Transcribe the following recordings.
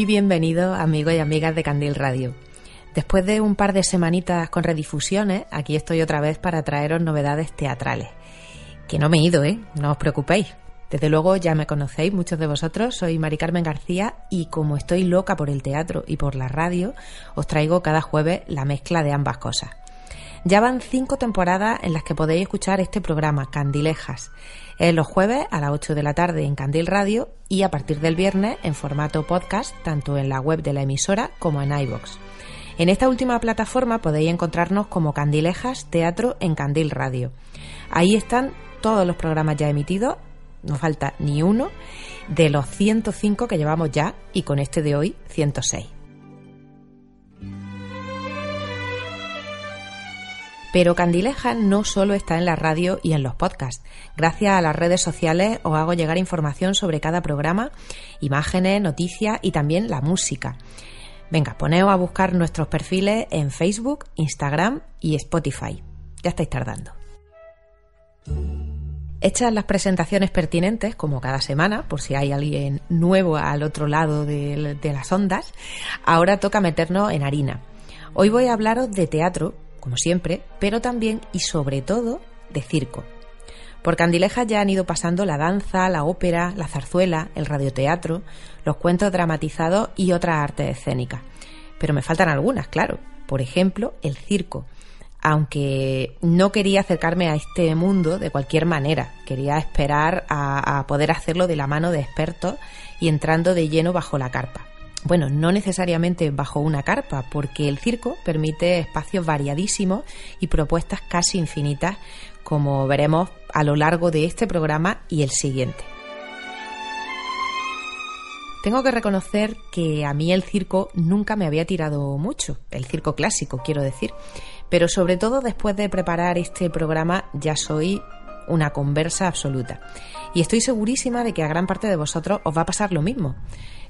Muy bienvenido, amigos y amigas de Candil Radio. Después de un par de semanitas con redifusiones, aquí estoy otra vez para traeros novedades teatrales. Que no me he ido, ¿eh? No os preocupéis. Desde luego ya me conocéis, muchos de vosotros. Soy Mari Carmen García y como estoy loca por el teatro y por la radio, os traigo cada jueves la mezcla de ambas cosas. Ya van cinco temporadas en las que podéis escuchar este programa, Candilejas. Es los jueves a las 8 de la tarde en Candil Radio y a partir del viernes en formato podcast, tanto en la web de la emisora como en iBox. En esta última plataforma podéis encontrarnos como Candilejas Teatro en Candil Radio. Ahí están todos los programas ya emitidos, no falta ni uno, de los 105 que llevamos ya y con este de hoy 106. Pero Candileja no solo está en la radio y en los podcasts. Gracias a las redes sociales os hago llegar información sobre cada programa, imágenes, noticias y también la música. Venga, poneos a buscar nuestros perfiles en Facebook, Instagram y Spotify. Ya estáis tardando. Hechas las presentaciones pertinentes, como cada semana, por si hay alguien nuevo al otro lado de, de las ondas, ahora toca meternos en harina. Hoy voy a hablaros de teatro, como siempre, pero también y sobre todo de circo. Por Candilejas ya han ido pasando la danza, la ópera, la zarzuela, el radioteatro, los cuentos dramatizados y otras artes escénicas. Pero me faltan algunas, claro. Por ejemplo, el circo. Aunque no quería acercarme a este mundo de cualquier manera, quería esperar a, a poder hacerlo de la mano de expertos y entrando de lleno bajo la carpa. Bueno, no necesariamente bajo una carpa, porque el circo permite espacios variadísimos y propuestas casi infinitas, como veremos a lo largo de este programa y el siguiente. Tengo que reconocer que a mí el circo nunca me había tirado mucho, el circo clásico quiero decir, pero sobre todo después de preparar este programa ya soy una conversa absoluta. Y estoy segurísima de que a gran parte de vosotros os va a pasar lo mismo.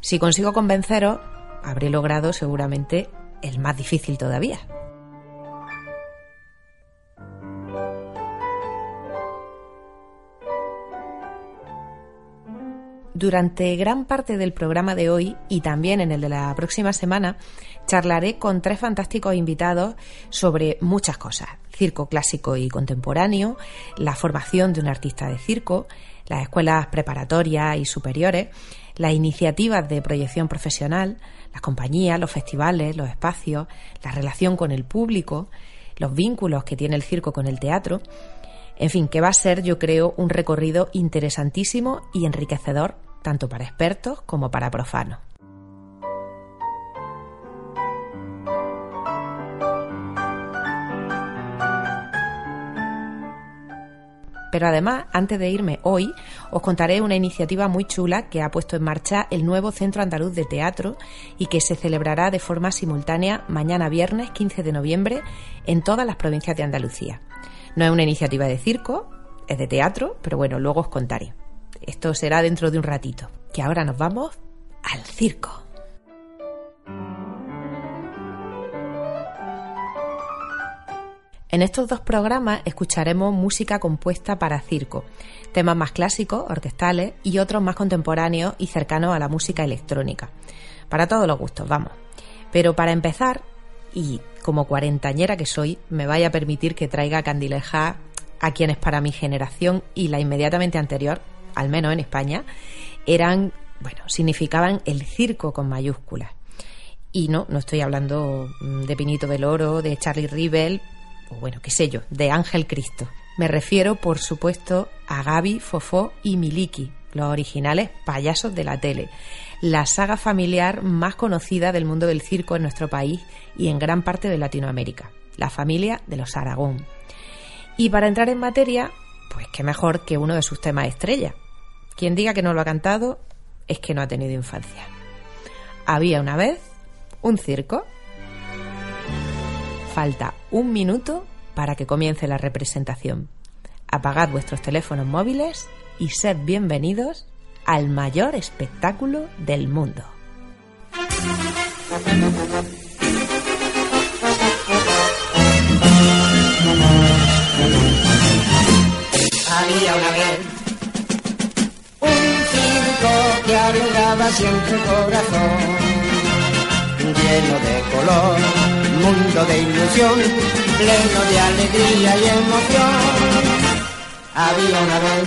Si consigo convenceros, habré logrado seguramente el más difícil todavía. Durante gran parte del programa de hoy y también en el de la próxima semana charlaré con tres fantásticos invitados sobre muchas cosas. Circo clásico y contemporáneo, la formación de un artista de circo, las escuelas preparatorias y superiores, las iniciativas de proyección profesional, las compañías, los festivales, los espacios, la relación con el público, los vínculos que tiene el circo con el teatro. En fin, que va a ser, yo creo, un recorrido interesantísimo y enriquecedor, tanto para expertos como para profanos. Pero además, antes de irme hoy, os contaré una iniciativa muy chula que ha puesto en marcha el nuevo Centro Andaluz de Teatro y que se celebrará de forma simultánea mañana viernes 15 de noviembre en todas las provincias de Andalucía. No es una iniciativa de circo, es de teatro, pero bueno, luego os contaré. Esto será dentro de un ratito, que ahora nos vamos al circo. En estos dos programas escucharemos música compuesta para circo, temas más clásicos, orquestales y otros más contemporáneos y cercanos a la música electrónica. Para todos los gustos, vamos. Pero para empezar, y como cuarentañera que soy, me vaya a permitir que traiga candileja a quienes para mi generación y la inmediatamente anterior, al menos en España, eran, bueno, significaban el circo con mayúsculas. Y no, no estoy hablando mm, de Pinito del Oro, de Charlie Rivel, o bueno, qué sé yo, de Ángel Cristo. Me refiero, por supuesto, a Gaby, Fofó y Miliki, los originales payasos de la tele, la saga familiar más conocida del mundo del circo en nuestro país y en gran parte de Latinoamérica, la familia de los Aragón. Y para entrar en materia, pues qué mejor que uno de sus temas estrella. Quien diga que no lo ha cantado es que no ha tenido infancia. Había una vez un circo. Falta un minuto para que comience la representación. Apagad vuestros teléfonos móviles y sed bienvenidos al mayor espectáculo del mundo. Había una vez un circo que alegraba siempre corazón, lleno de color, mundo de ilusión, pleno de alegría y emoción. Había una vez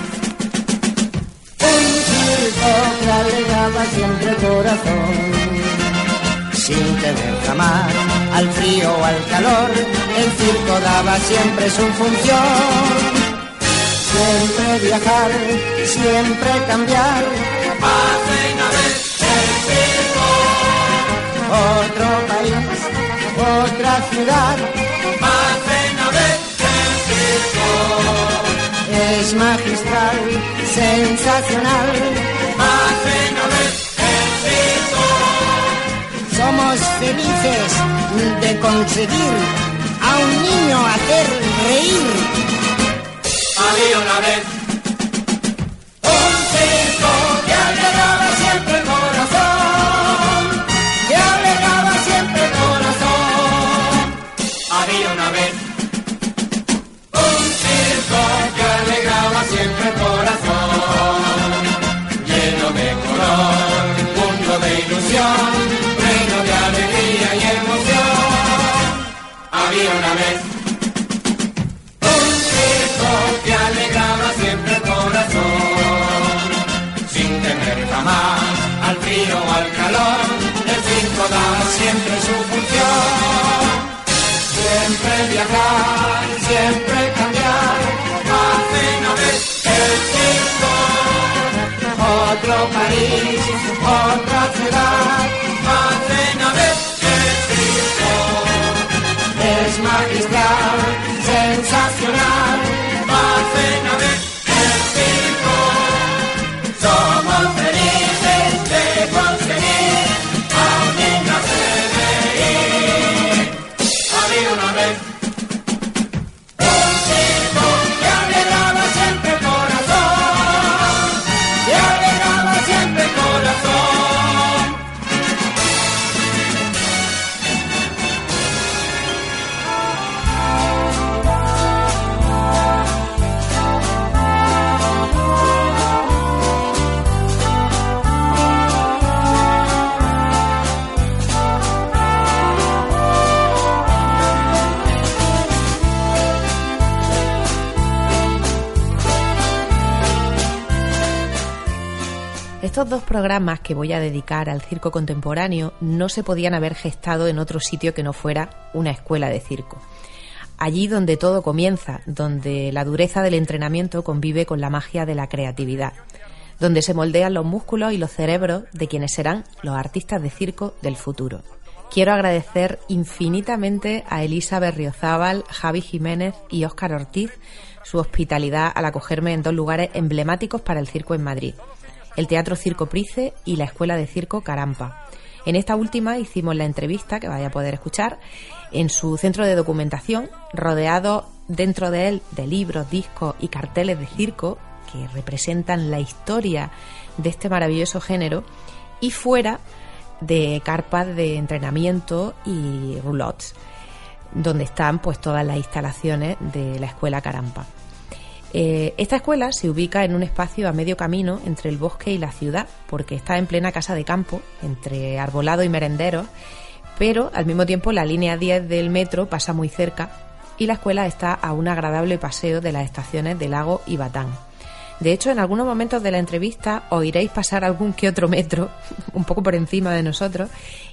un circo que alegraba siempre el corazón, sin tener jamás al frío o al calor, el circo daba siempre su función. Siempre viajar, siempre cambiar. Otro país, otra ciudad. Circo. Es magistral, sensacional. Circo. Somos felices de conseguir a un niño hacer reír. Había una vez un Una vez un circo que alegraba siempre el corazón. Sin temer jamás al frío o al calor, el circo daba siempre su función. Siempre viajar, siempre cambiar, hacen a ver el circo. Otro país, otra ciudad, Es magistral, sensacional, Dos programas que voy a dedicar al circo contemporáneo no se podían haber gestado en otro sitio que no fuera una escuela de circo. Allí donde todo comienza, donde la dureza del entrenamiento convive con la magia de la creatividad, donde se moldean los músculos y los cerebros de quienes serán los artistas de circo del futuro. Quiero agradecer infinitamente a Elisa Berriozábal, Javi Jiménez y Óscar Ortiz su hospitalidad al acogerme en dos lugares emblemáticos para el circo en Madrid, el Teatro Circo Price y la Escuela de Circo Carampa. En esta última hicimos la entrevista, que vaya a poder escuchar, en su centro de documentación, rodeado dentro de él de libros, discos y carteles de circo que representan la historia de este maravilloso género, y fuera de carpas de entrenamiento y roulottes, donde están pues todas las instalaciones de la Escuela Carampa. Eh, esta escuela se ubica en un espacio a medio camino entre el bosque y la ciudad, porque está en plena casa de campo, entre arbolado y merenderos, pero al mismo tiempo la línea 10 del metro pasa muy cerca y la escuela está a un agradable paseo de las estaciones de Lago y Batán. De hecho, en algunos momentos de la entrevista oiréis pasar algún que otro metro, un poco por encima de nosotros,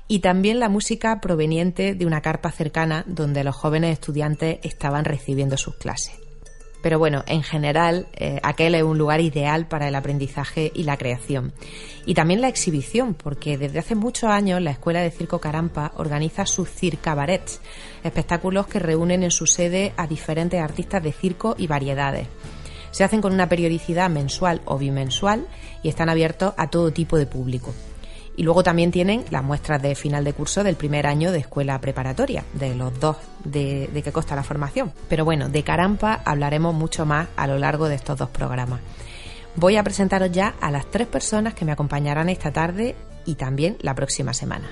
y también la música proveniente de una carpa cercana donde los jóvenes estudiantes estaban recibiendo sus clases. Pero bueno, en general, eh, aquel es un lugar ideal para el aprendizaje y la creación. Y también la exhibición, porque desde hace muchos años la Escuela de Circo Carampa organiza sus circabarets, espectáculos que reúnen en su sede a diferentes artistas de circo y variedades. Se hacen con una periodicidad mensual o bimensual y están abiertos a todo tipo de público. Y luego también tienen las muestras de final de curso del primer año de escuela preparatoria, de los dos de, que consta la formación. Pero bueno, de Carampa hablaremos mucho más a lo largo de estos dos programas. Voy a presentaros ya a las tres personas que me acompañarán esta tarde y también la próxima semana.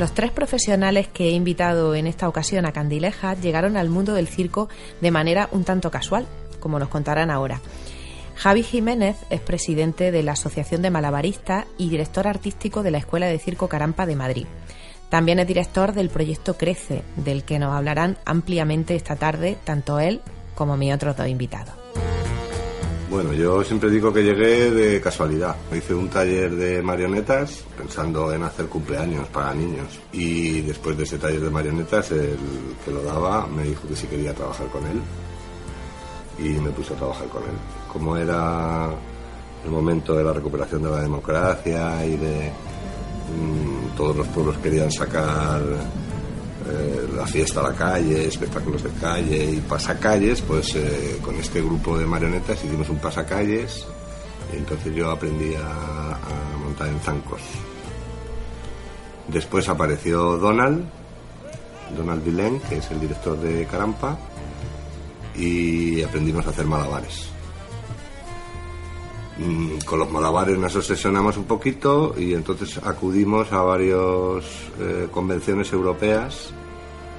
Los tres profesionales que he invitado en esta ocasión a Candileja llegaron al mundo del circo de manera un tanto casual, como nos contarán ahora. Javi Jiménez es presidente de la Asociación de Malabaristas y director artístico de la Escuela de Circo Carampa de Madrid. También es director del proyecto Crece, del que nos hablarán ampliamente esta tarde tanto él como mis otros dos invitados. Bueno, yo siempre digo que llegué de casualidad. Hice un taller de marionetas pensando en hacer cumpleaños para niños. Y después de ese taller de marionetas, el que lo daba me dijo que si quería trabajar con él y me puse a trabajar con él. Como era el momento de la recuperación de la democracia y de mm, todos los pueblos querían sacar eh, la fiesta a la calle, espectáculos de calle y pasacalles, pues eh, con este grupo de marionetas hicimos un pasacalles y entonces yo aprendí a, montar en zancos. Después apareció Donald, Donald Vilén, que es el director de Carampa, y aprendimos a hacer malabares. Mm, Con los malabares nos obsesionamos un poquito y entonces acudimos a varias convenciones europeas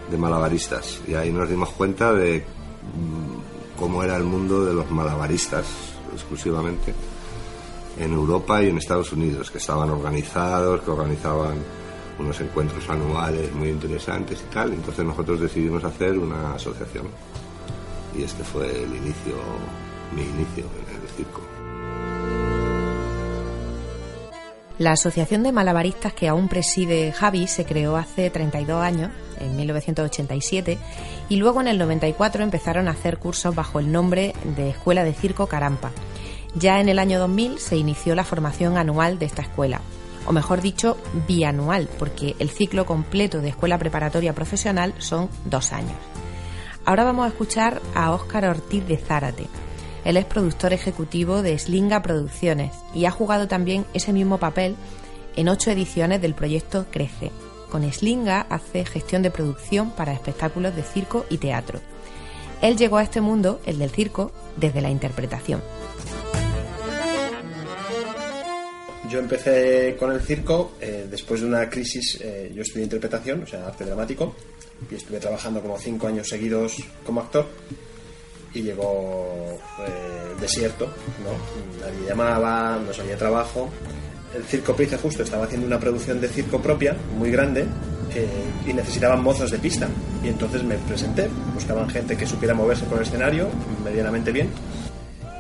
de malabaristas y ahí nos dimos cuenta de mm, cómo era el mundo de los malabaristas exclusivamente en Europa y en Estados Unidos, que estaban organizados, que organizaban unos encuentros anuales muy interesantes y tal. Entonces nosotros decidimos hacer una asociación y este fue el inicio, mi inicio en el circo. La Asociación de Malabaristas que aún preside Javi se creó hace 32 años, en 1987, y luego en el 94 empezaron a hacer cursos bajo el nombre de Escuela de Circo Carampa. Ya en el año 2000 se inició la formación anual de esta escuela, o mejor dicho, bianual, porque el ciclo completo de escuela preparatoria profesional son dos años. Ahora vamos a escuchar a Óscar Ortiz de Zárate. Él es productor ejecutivo de Slinga Producciones y ha jugado también ese mismo papel en ocho ediciones del proyecto Crece. Con Slinga hace gestión de producción para espectáculos de circo y teatro. Él llegó a este mundo, el del circo, desde la interpretación. Yo empecé con el circo eh, después de una crisis. eh, yo estudié interpretación, o sea, arte dramático, y estuve trabajando como cinco años seguidos como actor. Y llegó eh, desierto, ¿no? Nadie llamaba, no salía trabajo. El Circo Price justo estaba haciendo una producción de circo propia, muy grande, eh, y necesitaban mozos de pista. Y entonces me presenté, buscaban gente que supiera moverse por el escenario medianamente bien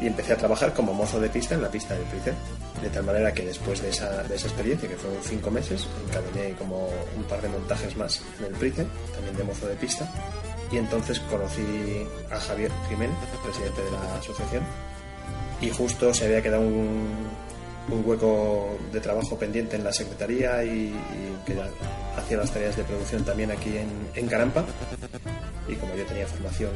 y empecé a trabajar como mozo de pista en la pista del Price. De tal manera que después de esa, de esa experiencia, que fueron cinco meses, encadené como un par de montajes más en el Price, también de mozo de pista. Y entonces conocí a Javier Jiménez, presidente de la asociación, y justo se había quedado un, un hueco de trabajo pendiente en la secretaría y, y que hacía las tareas de producción también aquí en, en Carampa. Y como yo tenía formación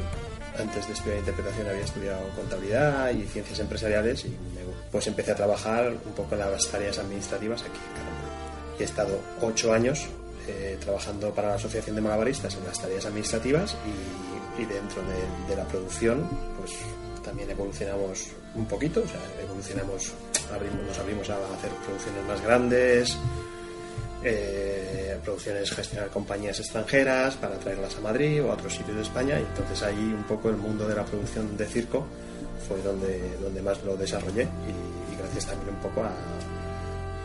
antes de estudiar interpretación había estudiado contabilidad y ciencias empresariales y me- pues empecé a trabajar un poco en las tareas administrativas aquí en Carampa. Y he estado ocho años eh, trabajando para la Asociación de Malabaristas en las tareas administrativas y, y dentro de, de la producción pues también evolucionamos un poquito, o sea, evolucionamos, abrimos, nos abrimos a hacer producciones más grandes, eh, producciones gestionar compañías extranjeras para traerlas a Madrid o a otros sitios de España y entonces ahí un poco el mundo de la producción de circo fue donde, donde más lo desarrollé y, y gracias también un poco a,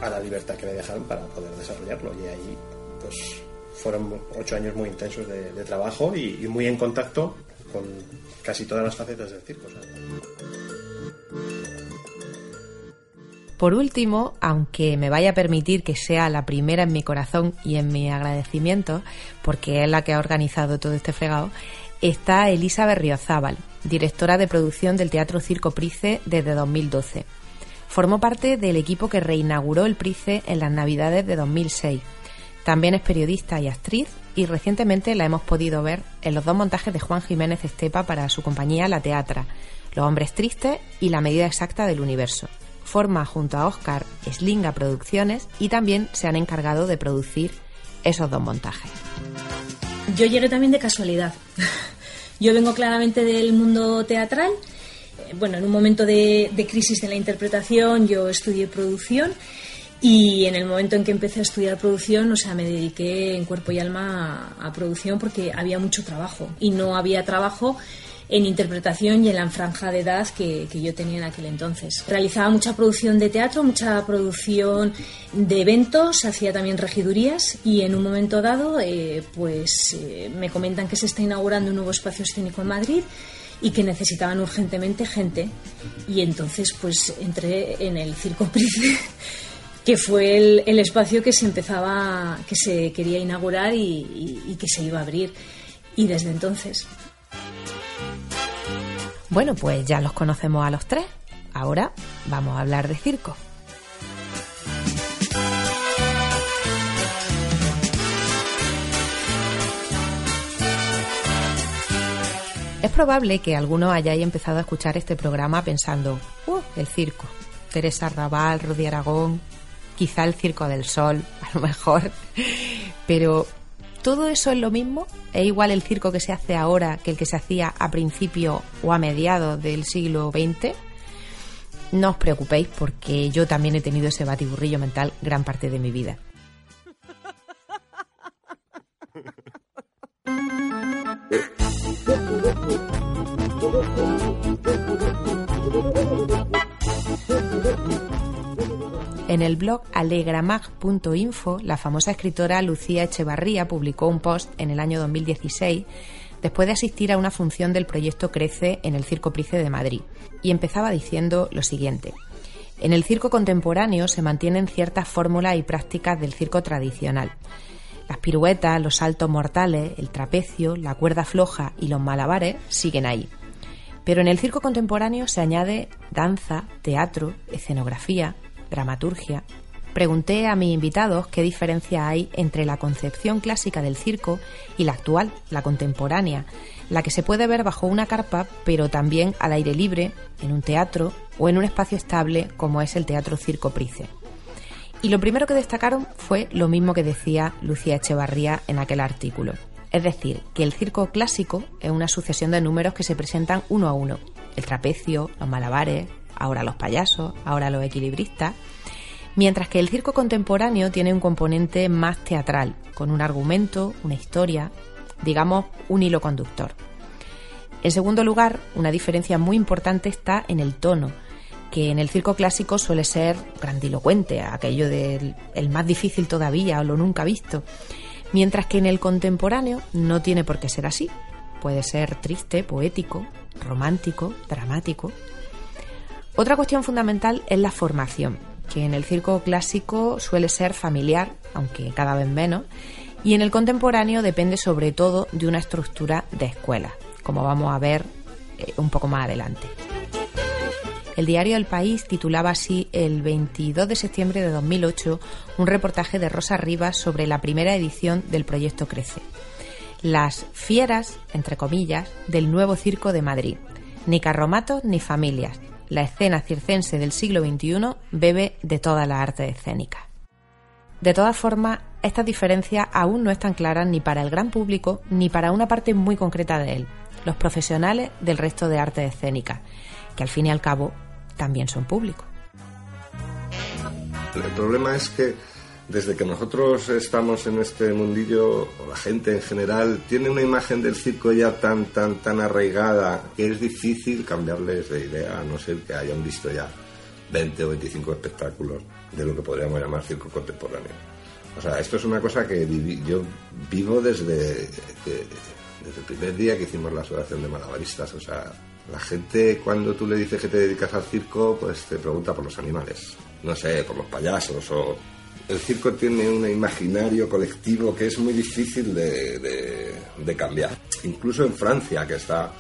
a la libertad que me dejaron para poder desarrollarlo y ahí pues fueron ocho años muy intensos de, trabajo y, muy en contacto con casi todas las facetas del circo. Por último, aunque me vaya a permitir que sea la primera en mi corazón y en mi agradecimiento, porque es la que ha organizado todo este fregado, está Elisa Berriozábal, directora de producción del Teatro Circo Price desde 2012. Formó parte del equipo que reinauguró el Price en las Navidades de 2006. También es periodista y actriz y recientemente la hemos podido ver en los dos montajes de Juan Jiménez Estepa para su compañía La Teatra, Los Hombres Tristes y La Medida Exacta del Universo forma junto a Oscar Slinga Producciones y también se han encargado de producir esos dos montajes. Yo llegué también de casualidad. Yo vengo claramente del mundo teatral. Eh, bueno, en un momento de, crisis de la interpretación yo estudié producción y en el momento en que empecé a estudiar producción, o sea, me dediqué en cuerpo y alma a producción porque había mucho trabajo y no había trabajo en interpretación y en la franja de edad que, yo tenía en aquel entonces. Realizaba mucha producción de teatro, mucha producción de eventos, hacía también regidurías y en un momento dado eh, pues eh, me comentan que se está inaugurando un nuevo espacio escénico en Madrid y que necesitaban urgentemente gente y entonces pues entré en el Circo Price que fue el, espacio que se empezaba, que se quería inaugurar y que se iba a abrir. Y desde entonces bueno, pues ya los conocemos a los tres. Ahora vamos a hablar de circo. Es probable que algunos hayáis empezado a escuchar este programa pensando, ¡uh! El circo. Teresa Raval, Rudy Aragón, quizá el Circo del Sol, a lo mejor. Pero ¿Todo eso es lo mismo? ¿Es igual el circo que se hace ahora que el que se hacía a principio o a mediados del siglo XX? No os preocupéis porque yo también he tenido ese batiburrillo mental gran parte de mi vida. En el blog alegramag.info, la famosa escritora Lucía Echevarría publicó un post en el año 2016 después de asistir a una función del proyecto Crece en el Circo Price de Madrid, y empezaba diciendo lo siguiente. En el circo contemporáneo se mantienen ciertas fórmulas y prácticas del circo tradicional. Las piruetas, los saltos mortales, el trapecio, la cuerda floja y los malabares siguen ahí. Pero en el circo contemporáneo se añade danza, teatro, escenografía, dramaturgia, pregunté a mis invitados qué diferencia hay entre la concepción clásica del circo y la actual, la contemporánea, la que se puede ver bajo una carpa, pero también al aire libre, en un teatro o en un espacio estable como es el Teatro Circo Price. Y lo primero que destacaron fue lo mismo que decía Lucía Echevarría en aquel artículo. Es decir, que el circo clásico es una sucesión de números que se presentan uno a uno. El trapecio, los malabares, ahora los payasos, ahora los equilibristas, mientras que el circo contemporáneo tiene un componente más teatral, con un argumento, una historia, digamos, un hilo conductor. En segundo lugar, una diferencia muy importante está en el tono, que en el circo clásico suele ser grandilocuente, aquello del el más difícil todavía o lo nunca visto, mientras que en el contemporáneo no tiene por qué ser así. Puede ser triste, poético, romántico, dramático, otra cuestión fundamental es la formación, que en el circo clásico suele ser familiar, aunque cada vez menos, y en el contemporáneo depende sobre todo de una estructura de escuela, como vamos a ver eh, un poco más adelante. El diario El País titulaba así el 22 de septiembre de 2008 un reportaje de Rosa Rivas sobre la primera edición del proyecto Crece. Las fieras, entre comillas, del nuevo circo de Madrid. Ni carromatos ni familias, la escena circense del siglo XXI bebe de toda la arte escénica. De todas formas, estas diferencias aún no están claras ni para el gran público ni para una parte muy concreta de él, los profesionales del resto de arte escénica, que al fin y al cabo también son públicos. El problema es que desde que nosotros estamos en este mundillo, o la gente en general, tiene una imagen del circo ya tan, tan, tan arraigada que es difícil cambiarles de idea, a no ser que hayan visto ya 20 o 25 espectáculos de lo que podríamos llamar circo contemporáneo. O sea, esto es una cosa que yo vivo desde, desde el primer día que hicimos la asociación de malabaristas. O sea, la gente cuando tú le dices que te dedicas al circo, pues te pregunta por los animales. No sé, por los payasos o... El circo tiene un imaginario colectivo que es muy difícil de, cambiar. Incluso en Francia, que está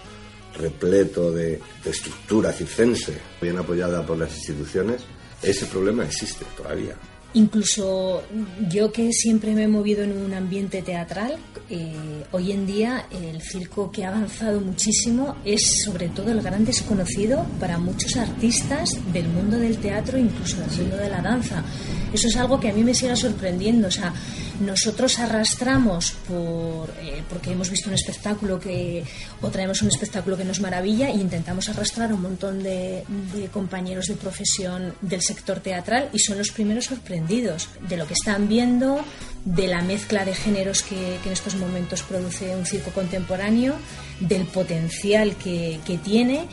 repleto de, de estructura circense, bien apoyada por las instituciones, ese problema existe todavía. Incluso yo que siempre me he movido en un ambiente teatral, eh, hoy en día el circo que ha avanzado muchísimo es sobre todo el gran desconocido para muchos artistas del mundo del teatro, incluso del mundo de la danza. Eso es algo que a mí me sigue sorprendiendo. O sea, nosotros arrastramos por, eh, porque hemos visto un espectáculo que, o traemos un espectáculo que nos maravilla e intentamos arrastrar a un montón de, compañeros de profesión del sector teatral y son los primeros sorprendidos de lo que están viendo, de la mezcla de géneros que, en estos momentos produce un circo contemporáneo, del potencial que, tiene.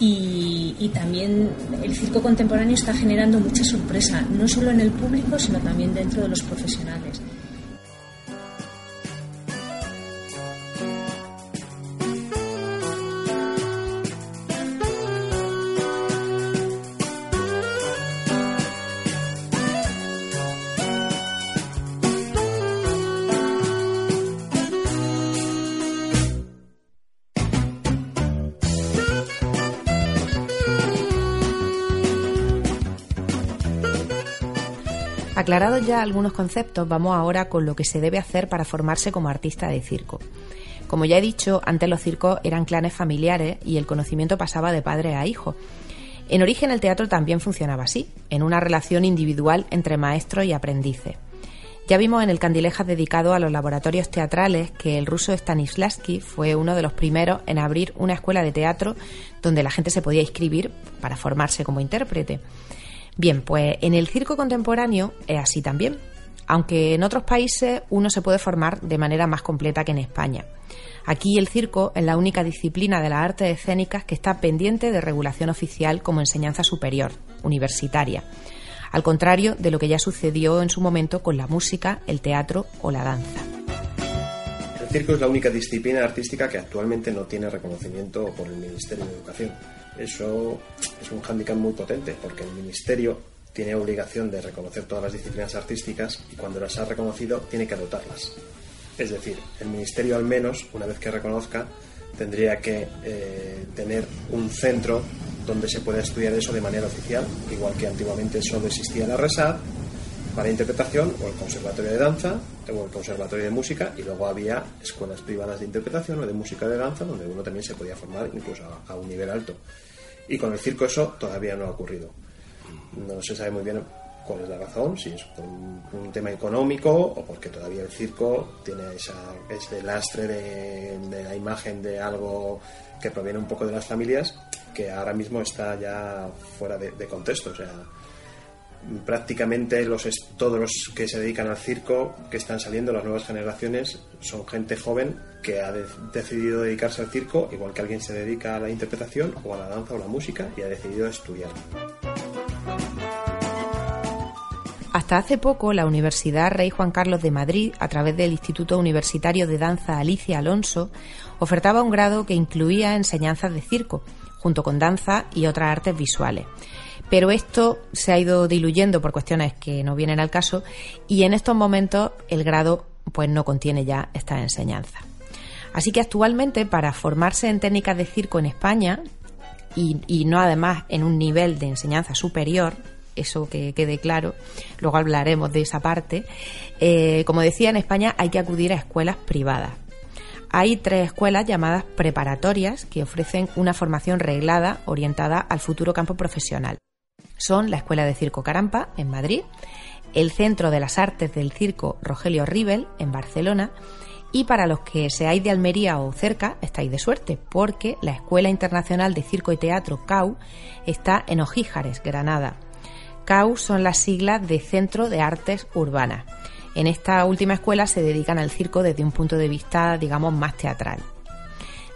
Y, y, también el circo contemporáneo está generando mucha sorpresa, no solo en el público, sino también dentro de los profesionales. Aclarados ya algunos conceptos, vamos ahora con lo que se debe hacer para formarse como artista de circo. Como ya he dicho, antes los circos eran clanes familiares y el conocimiento pasaba de padre a hijo. En origen el teatro también funcionaba así, en una relación individual entre maestro y aprendices. Ya vimos en el Candilejas dedicado a los laboratorios teatrales que el ruso Stanislavski fue uno de los primeros en abrir una escuela de teatro donde la gente se podía inscribir para formarse como intérprete. Bien, pues en el circo contemporáneo es así también, aunque en otros países uno se puede formar de manera más completa que en España. Aquí el circo es la única disciplina de las artes escénicas que está pendiente de regulación oficial como enseñanza superior, universitaria, al contrario de lo que ya sucedió en su momento con la música, el teatro o la danza. El circo es la única disciplina artística que actualmente no tiene reconocimiento por el Ministerio de Educación. Eso es un hándicap muy potente porque el Ministerio tiene obligación de reconocer todas las disciplinas artísticas y cuando las ha reconocido tiene que adoptarlas. Es decir, el Ministerio al menos, una vez que reconozca, tendría que eh, tener un centro donde se pueda estudiar eso de manera oficial, igual que antiguamente solo existía la RESAD para interpretación o el Conservatorio de Danza o el Conservatorio de Música y luego había escuelas privadas de interpretación o de música de danza donde uno también se podía formar incluso a un nivel alto. Y con el circo eso todavía no ha ocurrido. No se sabe muy bien cuál es la razón, si es por un, tema económico o porque todavía el circo tiene esa, ese lastre de, la imagen de algo que proviene un poco de las familias que ahora mismo está ya fuera de, de contexto. O sea, prácticamente los, todos los que se dedican al circo, que están saliendo, las nuevas generaciones, son gente joven que ha decidido dedicarse al circo, igual que alguien se dedica a la interpretación o a la danza o la música y ha decidido estudiar. Hasta hace poco, la Universidad Rey Juan Carlos de Madrid, a través del Instituto Universitario de Danza Alicia Alonso, ofertaba un grado que incluía enseñanzas de circo, junto con danza y otras artes visuales pero esto se ha ido diluyendo por cuestiones que no vienen al caso y en estos momentos el grado pues no contiene ya esta enseñanza. Así que actualmente para formarse en técnicas de circo en España y, no además en un nivel de enseñanza superior, eso que quede claro, luego hablaremos de esa parte, eh, como decía, en España hay que acudir a escuelas privadas. Hay tres escuelas llamadas preparatorias que ofrecen una formación reglada orientada al futuro campo profesional son la Escuela de Circo Carampa, en Madrid, el Centro de las Artes del Circo Rogelio Rivel, en Barcelona, y para los que seáis de Almería o cerca, estáis de suerte, porque la Escuela Internacional de Circo y Teatro CAU está en Ojíjares, Granada. CAU son las siglas de Centro de Artes Urbanas. En esta última escuela se dedican al circo desde un punto de vista, digamos, más teatral.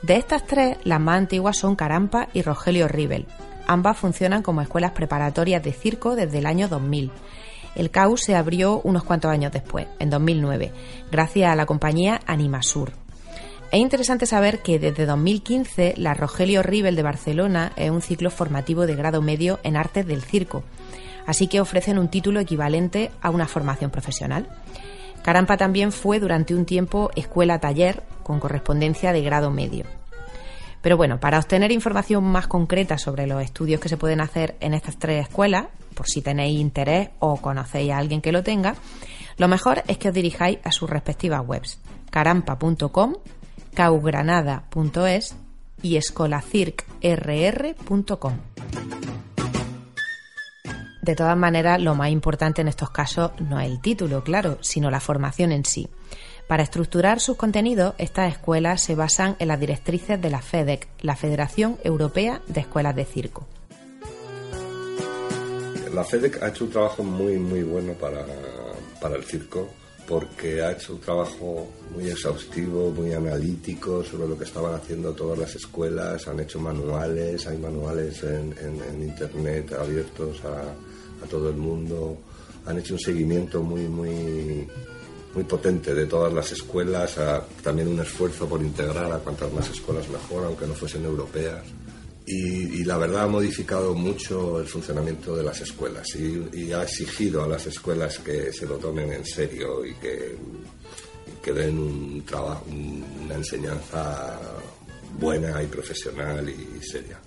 De estas tres, las más antiguas son Carampa y Rogelio Rivel, Ambas funcionan como escuelas preparatorias de circo desde el año 2000. El CAU se abrió unos cuantos años después, en 2009, gracias a la compañía Animasur. Es interesante saber que desde 2015 la Rogelio Rivel de Barcelona es un ciclo formativo de grado medio en artes del circo, así que ofrecen un título equivalente a una formación profesional. Carampa también fue durante un tiempo escuela-taller con correspondencia de grado medio. Pero bueno, para obtener información más concreta sobre los estudios que se pueden hacer en estas tres escuelas, por si tenéis interés o conocéis a alguien que lo tenga, lo mejor es que os dirijáis a sus respectivas webs, carampa.com, caugranada.es y escolacircrr.com. De todas maneras, lo más importante en estos casos no es el título, claro, sino la formación en sí. Para estructurar sus contenidos, estas escuelas se basan en las directrices de la FEDEC, la Federación Europea de Escuelas de Circo. La FEDEC ha hecho un trabajo muy, muy bueno para, para el circo porque ha hecho un trabajo muy exhaustivo, muy analítico sobre lo que estaban haciendo todas las escuelas, han hecho manuales, hay manuales en, en internet abiertos a, a todo el mundo. Han hecho un seguimiento muy, muy, muy potente de todas las escuelas, también un esfuerzo por integrar a cuantas más escuelas mejor, aunque no fuesen europeas. Y, la verdad ha modificado mucho el funcionamiento de las escuelas y, ha exigido a las escuelas que se lo tomen en serio y que, que den un trabajo, una enseñanza buena y profesional y seria.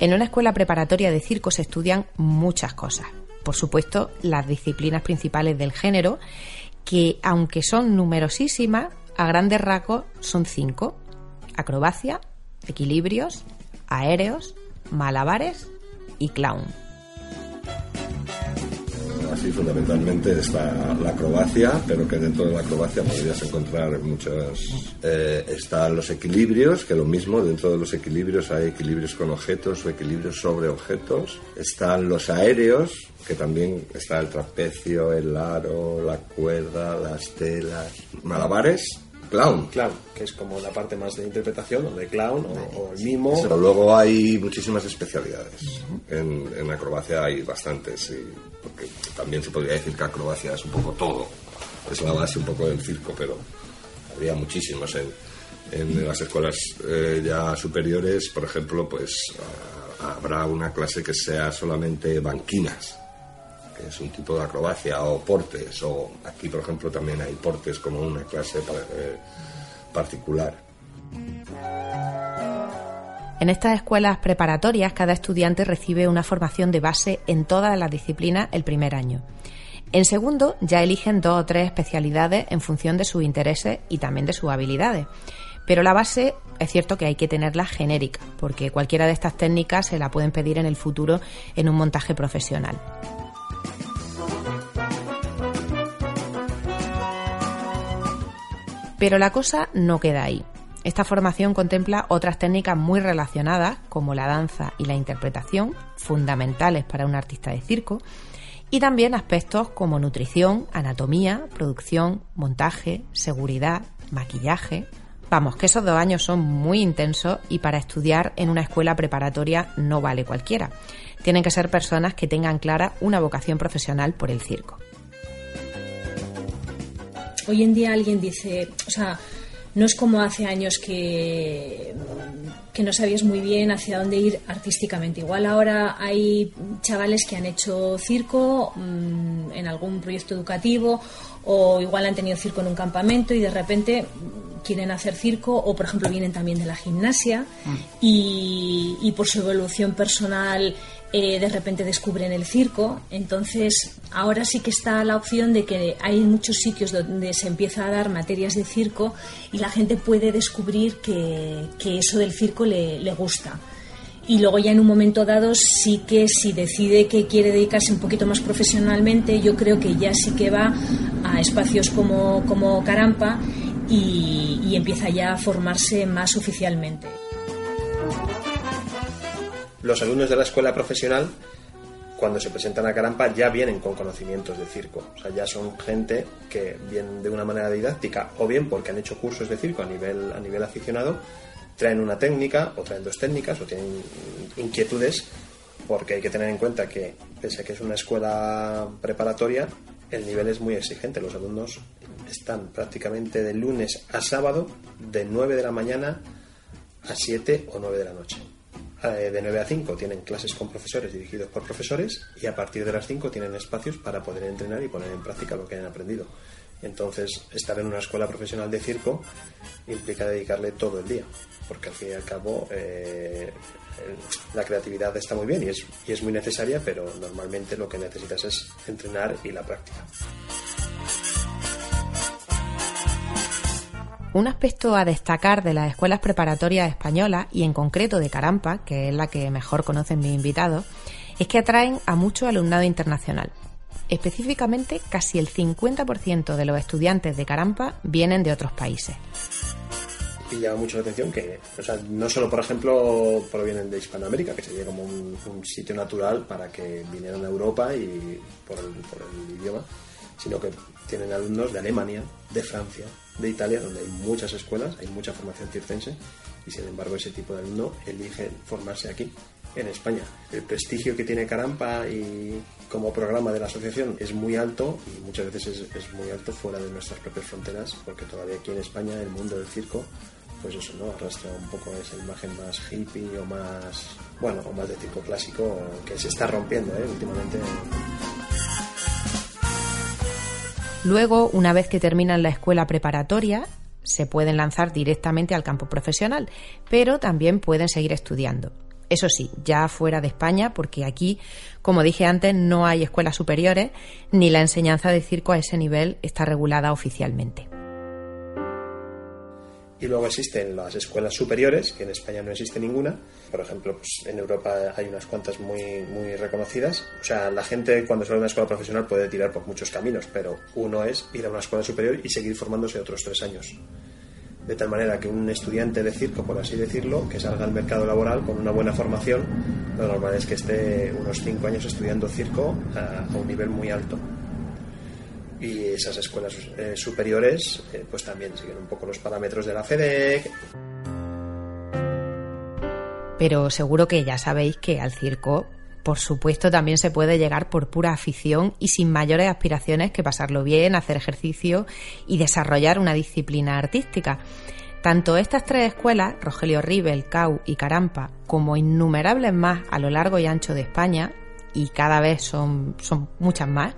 En una escuela preparatoria de circo se estudian muchas cosas. Por supuesto, las disciplinas principales del género, que aunque son numerosísimas, a grandes rasgos son cinco. Acrobacia, equilibrios, aéreos, malabares y clown. Así fundamentalmente está la acrobacia, pero que dentro de la acrobacia podrías encontrar muchos... Eh, están los equilibrios, que lo mismo, dentro de los equilibrios hay equilibrios con objetos o equilibrios sobre objetos. Están los aéreos, que también está el trapecio, el aro, la cuerda, las telas. Malabares, clown. Clown, que es como la parte más de interpretación, o de clown, o, el mimo. Pero luego hay muchísimas especialidades. en, en, acrobacia hay bastantes, porque también se podría decir que acrobacia es un poco todo. Es la base un poco del circo, pero habría muchísimos en, en las escuelas eh, ya superiores, por ejemplo, pues habrá una clase que sea solamente banquinas es un tipo de acrobacia, o portes, o aquí por ejemplo también hay portes como una clase eh, particular. En estas escuelas preparatorias, cada estudiante recibe una formación de base en todas las disciplinas el primer año. En segundo, ya eligen dos o tres especialidades en función de sus intereses y también de sus habilidades. Pero la base es cierto que hay que tenerla genérica, porque cualquiera de estas técnicas se la pueden pedir en el futuro en un montaje profesional. Pero la cosa no queda ahí. Esta formación contempla otras técnicas muy relacionadas, como la danza y la interpretación, fundamentales para un artista de circo, y también aspectos como nutrición, anatomía, producción, montaje, seguridad, maquillaje. Vamos, que esos dos años son muy intensos y para estudiar en una escuela preparatoria no vale cualquiera. Tienen que ser personas que tengan clara una vocación profesional por el circo hoy en día alguien dice, o sea, no es como hace años que, que no sabías muy bien hacia dónde ir artísticamente. Igual ahora hay chavales que han hecho circo mm, en algún proyecto educativo o igual han tenido circo en un campamento y de repente quieren hacer circo o por ejemplo vienen también de la gimnasia mm. y, y por su evolución personal eh, de repente descubren el circo. Entonces, ahora sí que está la opción de que hay muchos sitios donde se empieza a dar materias de circo y la gente puede descubrir que, eso del circo le, le, gusta. Y luego ya en un momento dado sí que si decide que quiere dedicarse un poquito más profesionalmente, yo creo que ya sí que va a espacios como, como Carampa y, y empieza ya a formarse más oficialmente los alumnos de la escuela profesional, cuando se presentan a Carampa, ya vienen con conocimientos de circo. O sea, ya son gente que vienen de una manera didáctica, o bien porque han hecho cursos de circo a nivel, a nivel aficionado, traen una técnica o traen dos técnicas o tienen inquietudes porque hay que tener en cuenta que pese a que es una escuela preparatoria el nivel es muy exigente los alumnos están prácticamente de lunes a sábado de 9 de la mañana a 7 o 9 de la noche de 9 a 5 tienen clases con profesores dirigidos por profesores y a partir de las 5 tienen espacios para poder entrenar y poner en práctica lo que han aprendido. Entonces, estar en una escuela profesional de circo implica dedicarle todo el día, porque al fin y al cabo eh, la creatividad está muy bien y es, y es muy necesaria, pero normalmente lo que necesitas es entrenar y la práctica. Un aspecto a destacar de las escuelas preparatorias españolas y en concreto de Carampa, que es la que mejor conocen mis invitados, es que atraen a mucho alumnado internacional. Específicamente, casi el 50% de los estudiantes de Carampa vienen de otros países. Y llama mucho la atención que, o sea, no solo, por ejemplo, provienen de Hispanoamérica, que sería como un, sitio natural para que vinieran a Europa y por el idioma, sino que tienen alumnos de Alemania, de Francia, de Italia, donde hay muchas escuelas, hay mucha formación circense, y sin embargo ese tipo de alumno elige formarse aquí, en España. El prestigio que tiene Carampa y como programa de la asociación es muy alto y muchas veces es, muy alto fuera de nuestras propias fronteras, porque todavía aquí en España el mundo del circo pues eso, ¿no? Arrastra un poco esa imagen más hippie o más, bueno, o más de circo clásico que se está rompiendo, ¿eh? Últimamente. Luego, una vez que terminan la escuela preparatoria, se pueden lanzar directamente al campo profesional, pero también pueden seguir estudiando. Eso sí, ya fuera de España, porque aquí, como dije antes, no hay escuelas superiores ni la enseñanza de circo a ese nivel está regulada oficialmente. Y luego existen las escuelas superiores, que en España no existe ninguna. Por ejemplo, pues en Europa hay unas cuantas muy, muy reconocidas. O sea, la gente cuando sale a una escuela profesional puede tirar por muchos caminos, pero uno es ir a una escuela superior y seguir formándose otros tres años. De tal manera que un estudiante de circo, por así decirlo, que salga al mercado laboral con una buena formación, lo normal es que esté unos cinco años estudiando circo a un nivel muy alto y esas escuelas eh, superiores eh, pues también siguen un poco los parámetros de la FEDEC. Pero seguro que ya sabéis que al circo, por supuesto, también se puede llegar por pura afición y sin mayores aspiraciones que pasarlo bien, hacer ejercicio y desarrollar una disciplina artística. Tanto estas tres escuelas, Rogelio Rivel, CAU y Carampa, como innumerables más a lo largo y ancho de España, y cada vez son, son muchas más,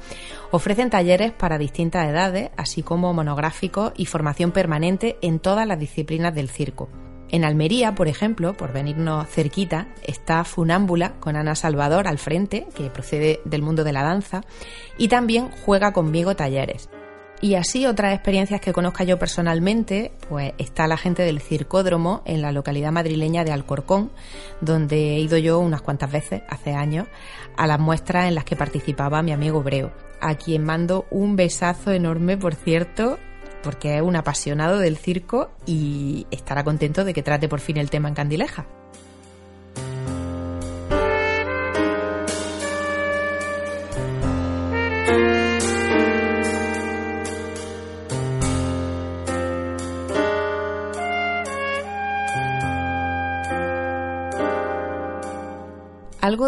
ofrecen talleres para distintas edades, así como monográficos y formación permanente en todas las disciplinas del circo. En Almería, por ejemplo, por venirnos cerquita, está Funámbula con Ana Salvador al frente, que procede del mundo de la danza, y también juega conmigo talleres. Y así otras experiencias que conozca yo personalmente, pues está la gente del Circódromo en la localidad madrileña de Alcorcón, donde he ido yo unas cuantas veces hace años a las muestras en las que participaba mi amigo Breo, a quien mando un besazo enorme, por cierto, porque es un apasionado del circo y estará contento de que trate por fin el tema en Candileja.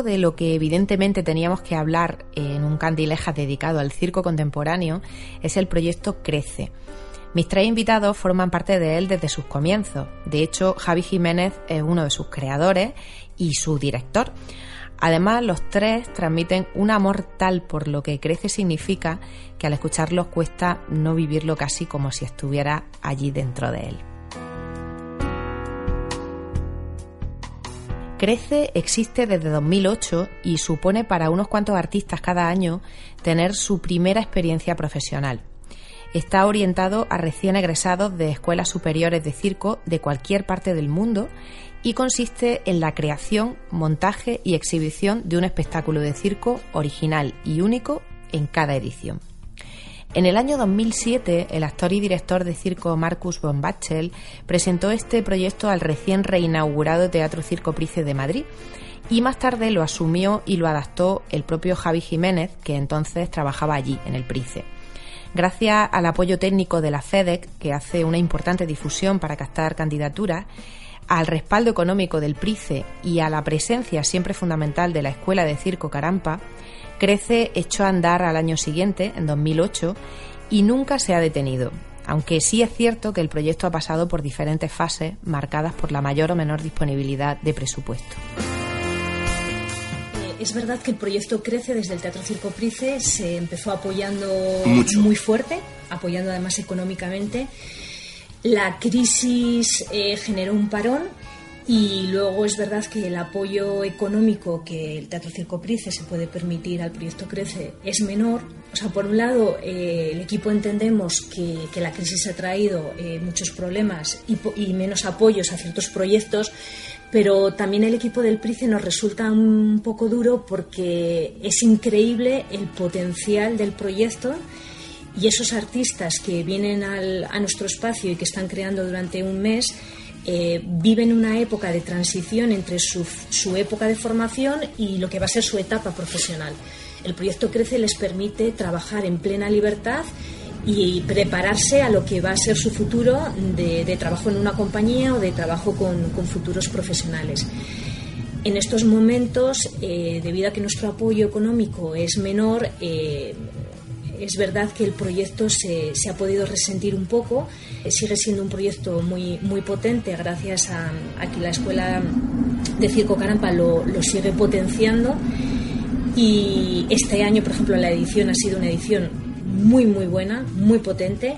De lo que evidentemente teníamos que hablar en un Candileja dedicado al circo contemporáneo es el proyecto Crece. Mis tres invitados forman parte de él desde sus comienzos. De hecho, Javi Jiménez es uno de sus creadores y su director. Además, los tres transmiten un amor tal por lo que crece significa que al escucharlos cuesta no vivirlo casi como si estuviera allí dentro de él. Crece existe desde 2008 y supone para unos cuantos artistas cada año tener su primera experiencia profesional. Está orientado a recién egresados de escuelas superiores de circo de cualquier parte del mundo y consiste en la creación, montaje y exhibición de un espectáculo de circo original y único en cada edición. En el año 2007, el actor y director de circo Marcus von Bachel presentó este proyecto al recién reinaugurado Teatro Circo Price de Madrid y más tarde lo asumió y lo adaptó el propio Javi Jiménez, que entonces trabajaba allí, en el Price. Gracias al apoyo técnico de la FEDEC, que hace una importante difusión para captar candidaturas, al respaldo económico del PRICE y a la presencia siempre fundamental de la Escuela de Circo Carampa, Crece echó a andar al año siguiente, en 2008, y nunca se ha detenido, aunque sí es cierto que el proyecto ha pasado por diferentes fases marcadas por la mayor o menor disponibilidad de presupuesto. Eh, Es verdad que el proyecto crece desde el Teatro Circo Price, se empezó apoyando Mucho. muy fuerte, apoyando además económicamente. La crisis eh, generó un parón y luego es verdad que el apoyo económico que el Teatro Circo Price se puede permitir al proyecto Crece es menor. O sea, por un lado, eh, el equipo entendemos que, que la crisis ha traído eh, muchos problemas y, y menos apoyos a ciertos proyectos, pero también el equipo del Price nos resulta un poco duro porque es increíble el potencial del proyecto y esos artistas que vienen al- a nuestro espacio y que están creando durante un mes eh, viven una época de transición entre su, su época de formación y lo que va a ser su etapa profesional. El proyecto Crece les permite trabajar en plena libertad y prepararse a lo que va a ser su futuro de, trabajo en una compañía o de trabajo con, futuros profesionales. En estos momentos, eh, debido a que nuestro apoyo económico es menor, eh, es verdad que el proyecto se ha podido resentir un poco. Eh, Sigue siendo un proyecto muy, muy potente gracias a, a que la Escuela de Circo Carampa lo, lo sigue potenciando. Y este año, por ejemplo, la edición ha sido una edición muy, muy buena, muy potente.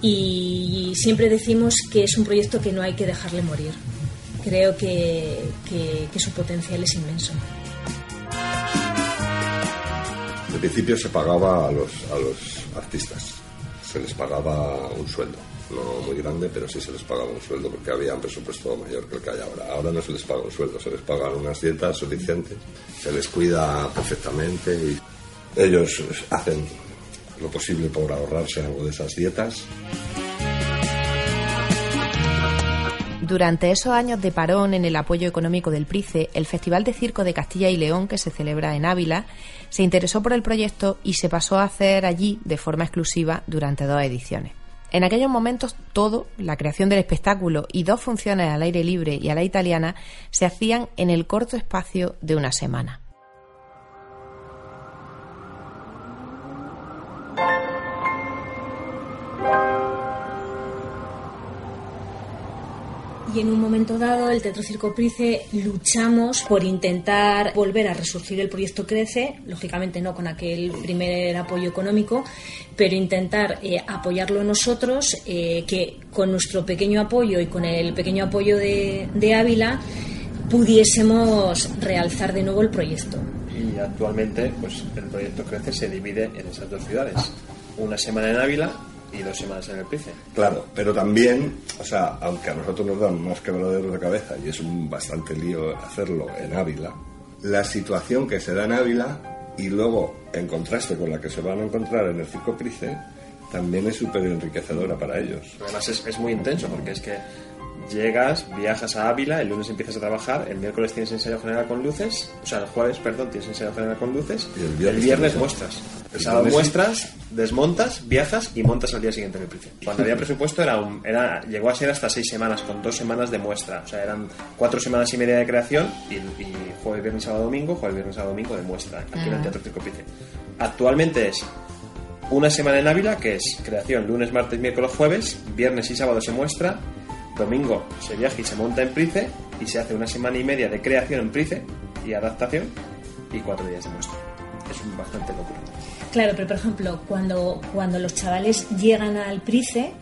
Y siempre decimos que es un proyecto que no hay que dejarle morir. Creo que, que- su potencial es inmenso. Al principio se pagaba a los, a los artistas, se les pagaba un sueldo, no muy grande, pero sí se les pagaba un sueldo porque había un presupuesto mayor que el que hay ahora. Ahora no se les paga un sueldo, se les pagan unas dietas suficientes, se les cuida perfectamente y ellos hacen lo posible por ahorrarse algo de esas dietas. Durante esos años de parón en el apoyo económico del PRICE, el Festival de Circo de Castilla y León, que se celebra en Ávila, se interesó por el proyecto y se pasó a hacer allí de forma exclusiva durante dos ediciones. En aquellos momentos todo, la creación del espectáculo y dos funciones al aire libre y a la italiana, se hacían en el corto espacio de una semana. Y en un momento dado, el Teatro Circo Price luchamos por intentar volver a resurgir el proyecto Crece, lógicamente no con aquel primer apoyo económico, pero intentar eh, apoyarlo nosotros, eh, que con nuestro pequeño apoyo y con el pequeño apoyo de, de Ávila pudiésemos realzar de nuevo el proyecto. Y actualmente, pues el proyecto Crece se divide en esas dos ciudades. Una semana en Ávila y dos semanas en el Price. Claro, pero también, o sea, aunque a nosotros nos dan más quebraderos de cabeza y es un bastante lío hacerlo en Ávila, la situación que se da en Ávila y luego en contraste con la que se van a encontrar en el Circo Price también es súper enriquecedora para ellos. Además es, es muy intenso porque es que llegas, viajas a Ávila, el lunes empiezas a trabajar, el miércoles tienes ensayo general con luces, o sea, el jueves, perdón, tienes ensayo general con luces, Y el viernes muestras. El sábado muestras, desmontas, viajas y montas al día siguiente en el Price. Cuando había presupuesto era, un- era llegó a ser hasta seis semanas, con dos semanas de muestra. O sea, eran cuatro semanas y media de creación y, y jueves, viernes, sábado, domingo, jueves, viernes, sábado, domingo de muestra aquí en el Teatro Circo Price. Actualmente es una semana en Ávila, que es creación lunes, martes, miércoles, jueves, viernes y sábado se muestra, domingo se viaja y se monta en Price y se hace una semana y media de creación en Price y adaptación y cuatro días de muestra. Es un bastante locura. Claro, pero por ejemplo, cuando, cuando los chavales llegan al Price,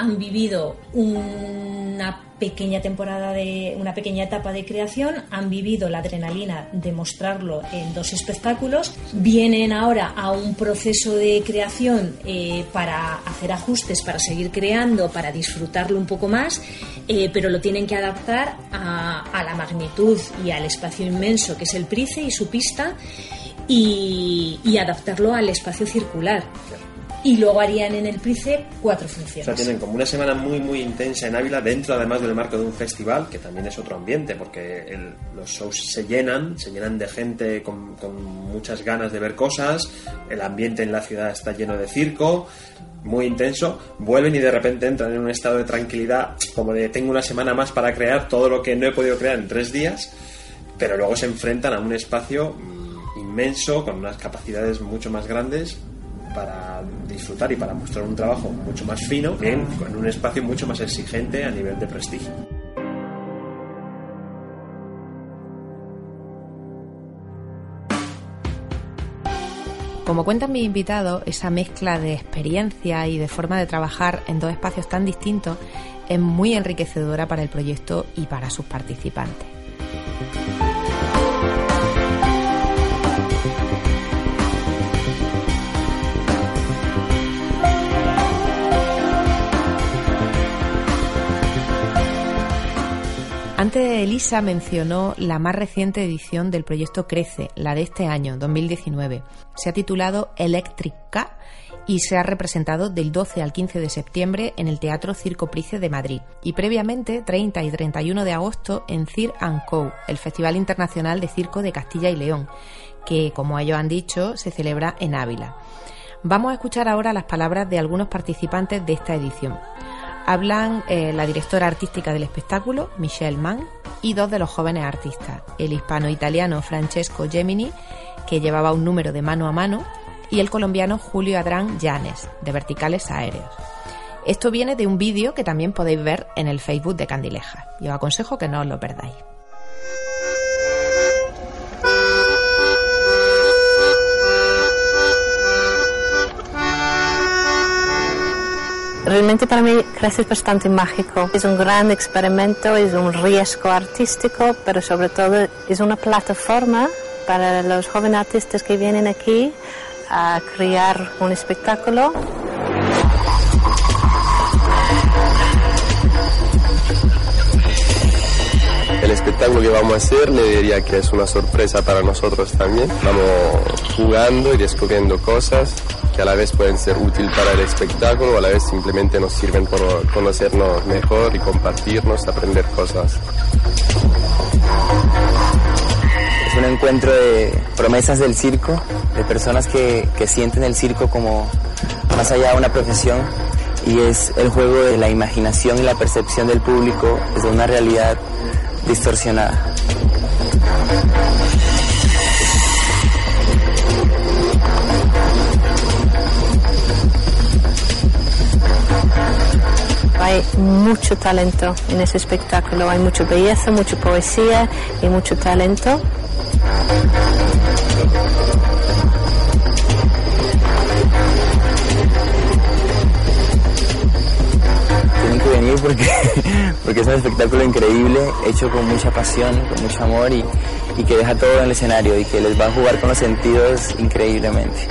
han vivido una pequeña temporada de una pequeña etapa de creación, han vivido la adrenalina de mostrarlo en dos espectáculos, vienen ahora a un proceso de creación eh, para hacer ajustes, para seguir creando, para disfrutarlo un poco más, eh, pero lo tienen que adaptar a, la magnitud y al espacio inmenso que es el Price y su pista y adaptarlo al espacio circular. Y luego harían en el Price cuatro O sea, funciones. tienen como una semana muy, muy intensa en Ávila, dentro además del marco de un festival, que también es otro ambiente, porque el- los shows se llenan, se llenan de gente con, con muchas ganas de ver cosas, el ambiente en la ciudad está lleno de circo, muy intenso, vuelven y de repente entran en un estado de tranquilidad, como de tengo una semana más para crear todo lo que no he podido crear en tres días, pero luego se enfrentan a un espacio mm, inmenso, con unas capacidades mucho más grandes para disfrutar y para mostrar un trabajo mucho más fino en, en un espacio mucho más exigente a nivel de prestigio. Como cuentan mis invitados, esa mezcla de experiencia y de forma de trabajar en dos espacios tan distintos es muy enriquecedora para el proyecto y para sus participantes. Antes Elisa mencionó la más reciente edición del proyecto Crece, la de este año, 2019. Se ha titulado Electric K y se ha representado del 12 al 15 de septiembre en el Teatro Circo Price de Madrid y previamente 30 y 31 de agosto en Cir Co, el Festival Internacional de Circo de Castilla y León, que, como ellos han dicho, se celebra en Ávila. Vamos a escuchar ahora las palabras de algunos participantes de esta edición. Hablan eh, la directora artística del espectáculo, Michelle Mann, y dos de los jóvenes artistas, el hispano-italiano Francesco Gemini, que llevaba un número de mano a mano, y el colombiano Julio Adrán Llanes, de Verticales Aéreos. Esto viene de un vídeo que también podéis ver en el Facebook de Candileja, y os aconsejo que no os lo perdáis. Realmente para mí Crece es bastante mágico. Es un gran experimento, es un riesgo artístico, pero sobre todo es una plataforma para los jóvenes artistas que vienen aquí a crear un espectáculo. El espectáculo que vamos a hacer le diría que es una sorpresa para nosotros también. Vamos jugando y descubriendo cosas que a la vez pueden ser útiles para el espectáculo a la vez simplemente nos sirven por conocernos mejor y compartirnos, aprender cosas. Es un encuentro de promesas del circo, de personas que, que sienten el circo como más allá de una profesión y es el juego de la imaginación y la percepción del público desde una realidad distorsionada. Hay mucho talento en ese espectáculo, hay mucha belleza, mucha poesía y mucho talento. Porque, porque es un espectáculo increíble, hecho con mucha pasión, con mucho amor y, y que deja todo en el escenario y que les va a jugar con los sentidos increíblemente.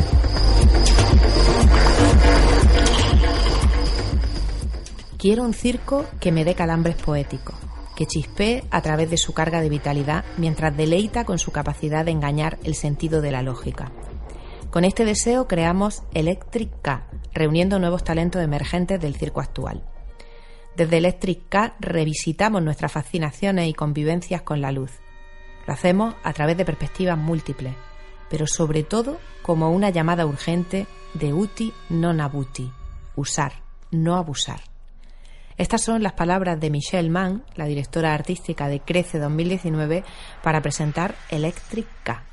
Quiero un circo que me dé calambres poéticos, que chispee a través de su carga de vitalidad mientras deleita con su capacidad de engañar el sentido de la lógica. Con este deseo creamos Electric K, reuniendo nuevos talentos emergentes del circo actual. Desde Electric K revisitamos nuestras fascinaciones y convivencias con la luz. Lo hacemos a través de perspectivas múltiples, pero sobre todo como una llamada urgente de uti non abuti, usar, no abusar. Estas son las palabras de Michelle Mann, la directora artística de Crece 2019, para presentar Electric K.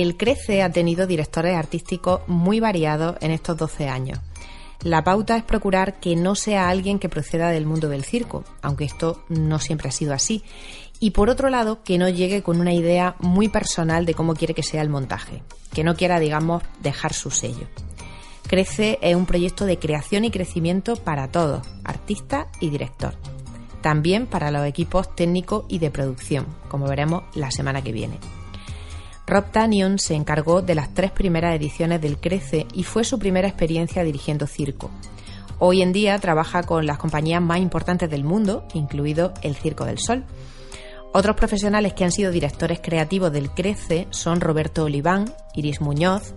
El Crece ha tenido directores artísticos muy variados en estos 12 años. La pauta es procurar que no sea alguien que proceda del mundo del circo, aunque esto no siempre ha sido así. Y por otro lado, que no llegue con una idea muy personal de cómo quiere que sea el montaje, que no quiera, digamos, dejar su sello. Crece es un proyecto de creación y crecimiento para todos, artista y director. También para los equipos técnicos y de producción, como veremos la semana que viene. Rob Tannion se encargó de las tres primeras ediciones del Crece y fue su primera experiencia dirigiendo circo. Hoy en día trabaja con las compañías más importantes del mundo, incluido el Circo del Sol. Otros profesionales que han sido directores creativos del Crece son Roberto Oliván, Iris Muñoz,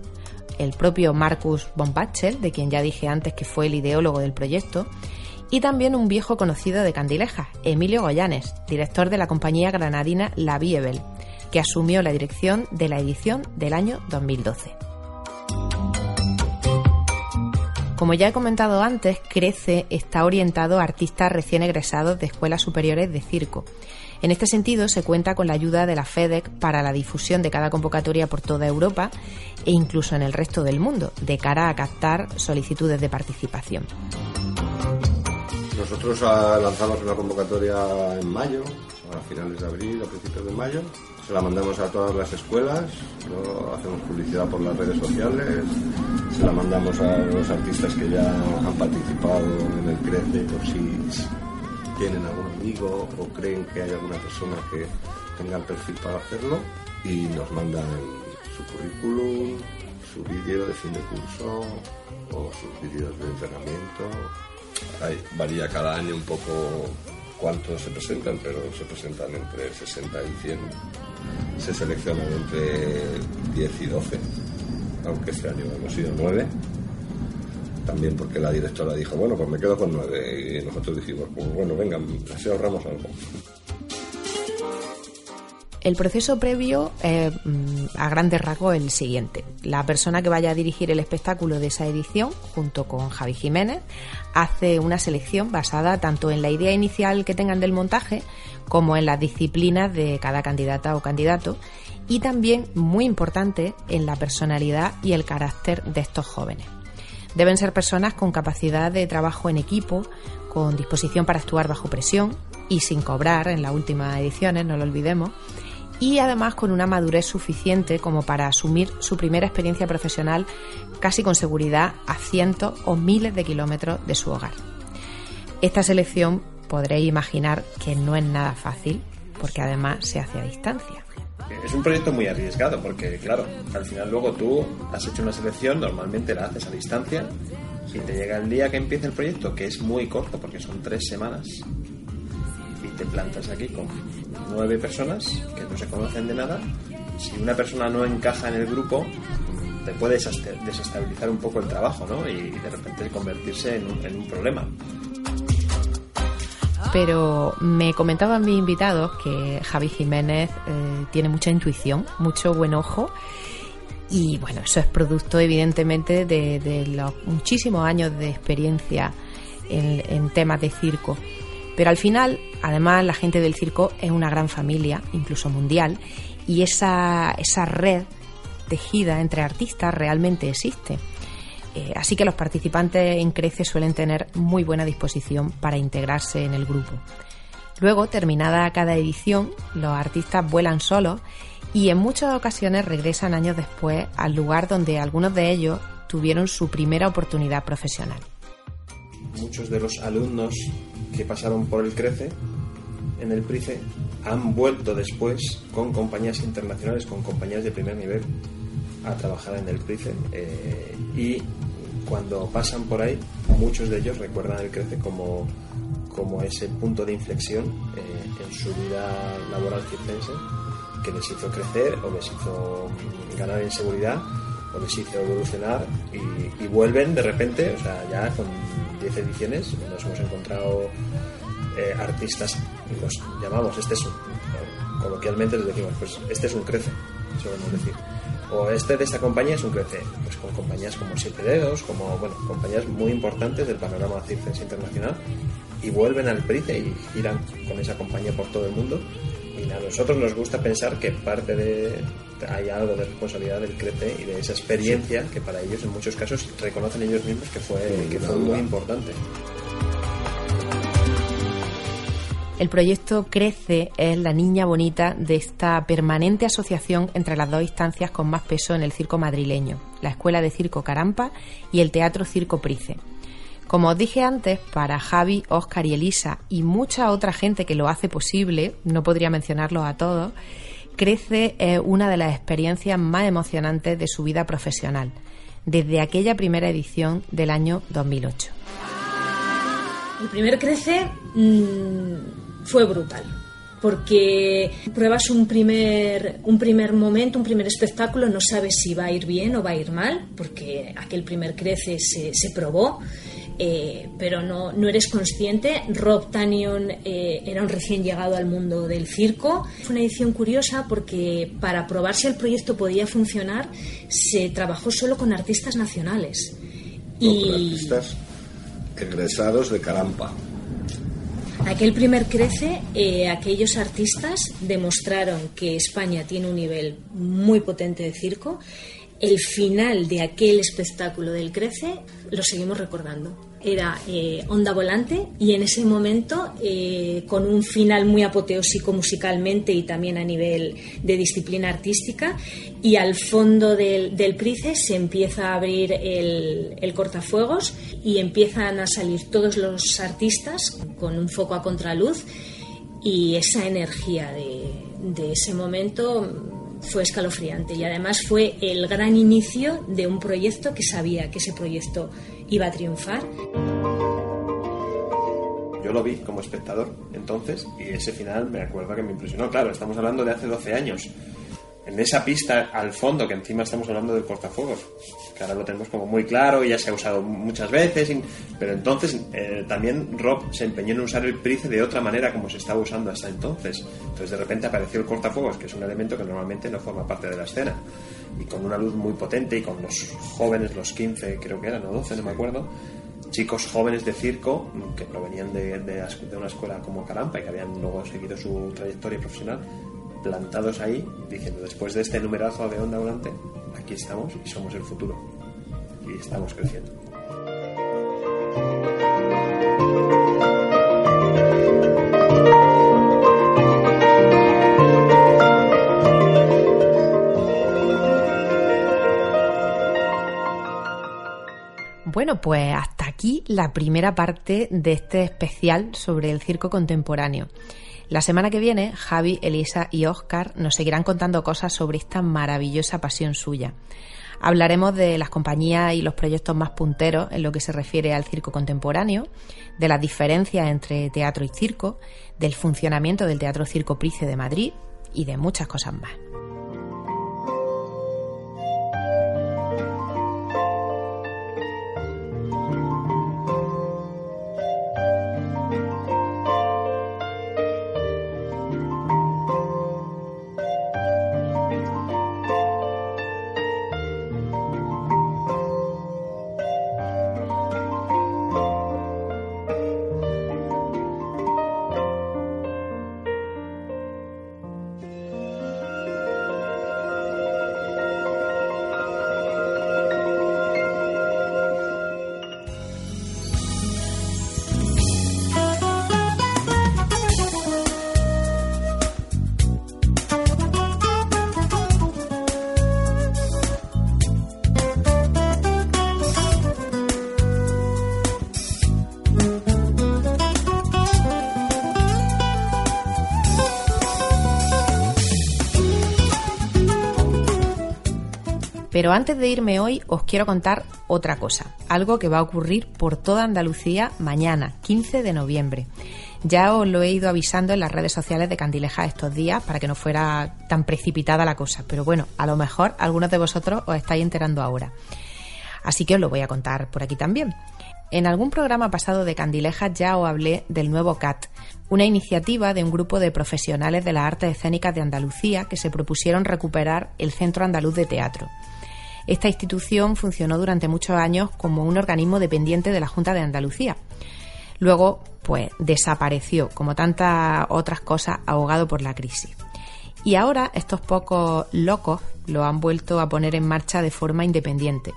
el propio Marcus von de quien ya dije antes que fue el ideólogo del proyecto, y también un viejo conocido de Candileja, Emilio Goyanes, director de la compañía granadina La Biebel, que asumió la dirección de la edición del año 2012. Como ya he comentado antes, Crece está orientado a artistas recién egresados de escuelas superiores de circo. En este sentido, se cuenta con la ayuda de la FEDEC para la difusión de cada convocatoria por toda Europa e incluso en el resto del mundo, de cara a captar solicitudes de participación. Nosotros ah, lanzamos una convocatoria en mayo, a finales de abril, a principios de mayo, la mandamos a todas las escuelas, hacemos publicidad por las redes sociales, se la mandamos a los artistas que ya han participado en el Crece por si tienen algún amigo o creen que hay alguna persona que tenga el perfil para hacerlo y nos mandan su currículum, su vídeo de fin de curso o sus vídeos de entrenamiento. varía cada año un poco cuántos se presentan, pero se presentan entre 60 y 100. Se seleccionan entre 10 y 12, aunque este año hemos sido 9. También porque la directora dijo, bueno, pues me quedo con 9. Y nosotros dijimos, pues bueno, venga, así ahorramos algo. El proceso previo es mm, a grandes rasgos el siguiente. La persona que vaya a dirigir el espectáculo de esa edición, junto con Javi Jiménez, hace una selección basada tanto en la idea inicial que tengan del montaje como en las disciplinas de cada candidata o candidato y también, muy importante, en la personalidad y el carácter de estos jóvenes. Deben ser personas con capacidad de trabajo en equipo, con disposición para actuar bajo presión y sin cobrar en las últimas ediciones, no lo olvidemos, y además con una madurez suficiente como para asumir su primera experiencia profesional casi con seguridad a cientos o miles de kilómetros de su hogar. Esta selección podréis imaginar que no es nada fácil porque además se hace a distancia. Es un proyecto muy arriesgado porque, claro, al final luego tú has hecho una selección, normalmente la haces a distancia y te llega el día que empieza el proyecto, que es muy corto porque son tres semanas, y te plantas aquí con nueve personas que no se conocen de nada. Si una persona no encaja en el grupo, te puede desestabilizar un poco el trabajo, ¿no? Y de repente convertirse en un, problema. Pero me comentaban mis invitados que Javi Jiménez eh, tiene mucha intuición, mucho buen ojo. Y bueno, eso es producto evidentemente de, los muchísimos años de experiencia en, en temas de circo. Pero al final, además, la gente del circo es una gran familia, incluso mundial, y esa, esa red tejida entre artistas realmente existe. Eh, así que los participantes en Crece suelen tener muy buena disposición para integrarse en el grupo. Luego, terminada cada edición, los artistas vuelan solos y en muchas ocasiones regresan años después al lugar donde algunos de ellos tuvieron su primera oportunidad profesional muchos de los alumnos que pasaron por el CRECE, en el PRICE, han vuelto después con compañías internacionales, con compañías de primer nivel, a trabajar en el PRICE. Eh, y cuando pasan por ahí, muchos de ellos recuerdan el CRECE como, como ese punto de inflexión eh, en su vida laboral circense que les hizo crecer o les hizo ganar en seguridad o les hizo evolucionar y, y vuelven de repente, o sea, ya con 10 ediciones nos hemos encontrado eh, artistas, los llamamos, este es un, coloquialmente les decimos, pues este es un crece, solemos decir. O este de esta compañía es un crece, pues con compañías como Siete Dedos, como, bueno, compañías muy importantes del panorama circense internacional y vuelven al PRICE y giran con esa compañía por todo el mundo. Y a nosotros nos gusta pensar que parte de, hay algo de responsabilidad del CREPE y de esa experiencia que para ellos en muchos casos reconocen ellos mismos que fue, que fue muy importante. El proyecto Crece es la niña bonita de esta permanente asociación entre las dos instancias con más peso en el circo madrileño, la Escuela de Circo Carampa y el Teatro Circo Price. Como os dije antes, para Javi, Oscar y Elisa y mucha otra gente que lo hace posible, no podría mencionarlos a todos, Crece es una de las experiencias más emocionantes de su vida profesional, desde aquella primera edición del año 2008. El primer crece mm, fue brutal porque pruebas un primer, un primer momento, un primer espectáculo, no sabes si va a ir bien o va a ir mal, porque aquel primer crece se, se probó. Eh, pero no, no, eres consciente. Rob Tannion eh, era un recién llegado al mundo del circo. Fue una edición curiosa porque para probar si el proyecto podía funcionar se trabajó solo con artistas nacionales. y artistas egresados de Carampa. Aquel primer crece, eh, aquellos artistas demostraron que España tiene un nivel muy potente de circo. El final de aquel espectáculo del crece lo seguimos recordando era eh, Onda Volante y en ese momento, eh, con un final muy apoteósico musicalmente y también a nivel de disciplina artística, y al fondo del, del Price se empieza a abrir el, el, cortafuegos y empiezan a salir todos los artistas con un foco a contraluz y esa energía de, de ese momento fue escalofriante. Y además fue el gran inicio de un proyecto que sabía que ese proyecto iba a triunfar. Yo lo vi como espectador entonces y ese final me acuerdo que me impresionó. Claro, estamos hablando de hace 12 años. En esa pista al fondo, que encima estamos hablando del cortafuegos, que ahora lo tenemos como muy claro y ya se ha usado muchas veces, pero entonces eh, también Rob se empeñó en usar el price de otra manera como se estaba usando hasta entonces. Entonces de repente apareció el cortafuegos, que es un elemento que normalmente no forma parte de la escena y con una luz muy potente y con los jóvenes, los 15 creo que eran, o 12, no me acuerdo, chicos jóvenes de circo que provenían de, de, de, una escuela como Carampa y que habían luego seguido su trayectoria profesional, plantados ahí, diciendo después de este numerazo de onda volante, aquí estamos y somos el futuro. Y estamos creciendo. Bueno, pues hasta aquí la primera parte de este especial sobre el circo contemporáneo. La semana que viene, Javi, Elisa y Oscar nos seguirán contando cosas sobre esta maravillosa pasión suya. Hablaremos de las compañías y los proyectos más punteros en lo que se refiere al circo contemporáneo, de las diferencias entre teatro y circo, del funcionamiento del Teatro Circo Price de Madrid y de muchas cosas más. Pero antes de irme hoy os quiero contar otra cosa, algo que va a ocurrir por toda Andalucía mañana, 15 de noviembre. Ya os lo he ido avisando en las redes sociales de Candileja estos días para que no fuera tan precipitada la cosa, pero bueno, a lo mejor algunos de vosotros os estáis enterando ahora. Así que os lo voy a contar por aquí también. En algún programa pasado de Candileja ya os hablé del nuevo CAT, una iniciativa de un grupo de profesionales de las artes escénicas de Andalucía que se propusieron recuperar el Centro Andaluz de Teatro. Esta institución funcionó durante muchos años como un organismo dependiente de la Junta de Andalucía. Luego, pues desapareció, como tantas otras cosas, ahogado por la crisis. Y ahora estos pocos locos lo han vuelto a poner en marcha de forma independiente.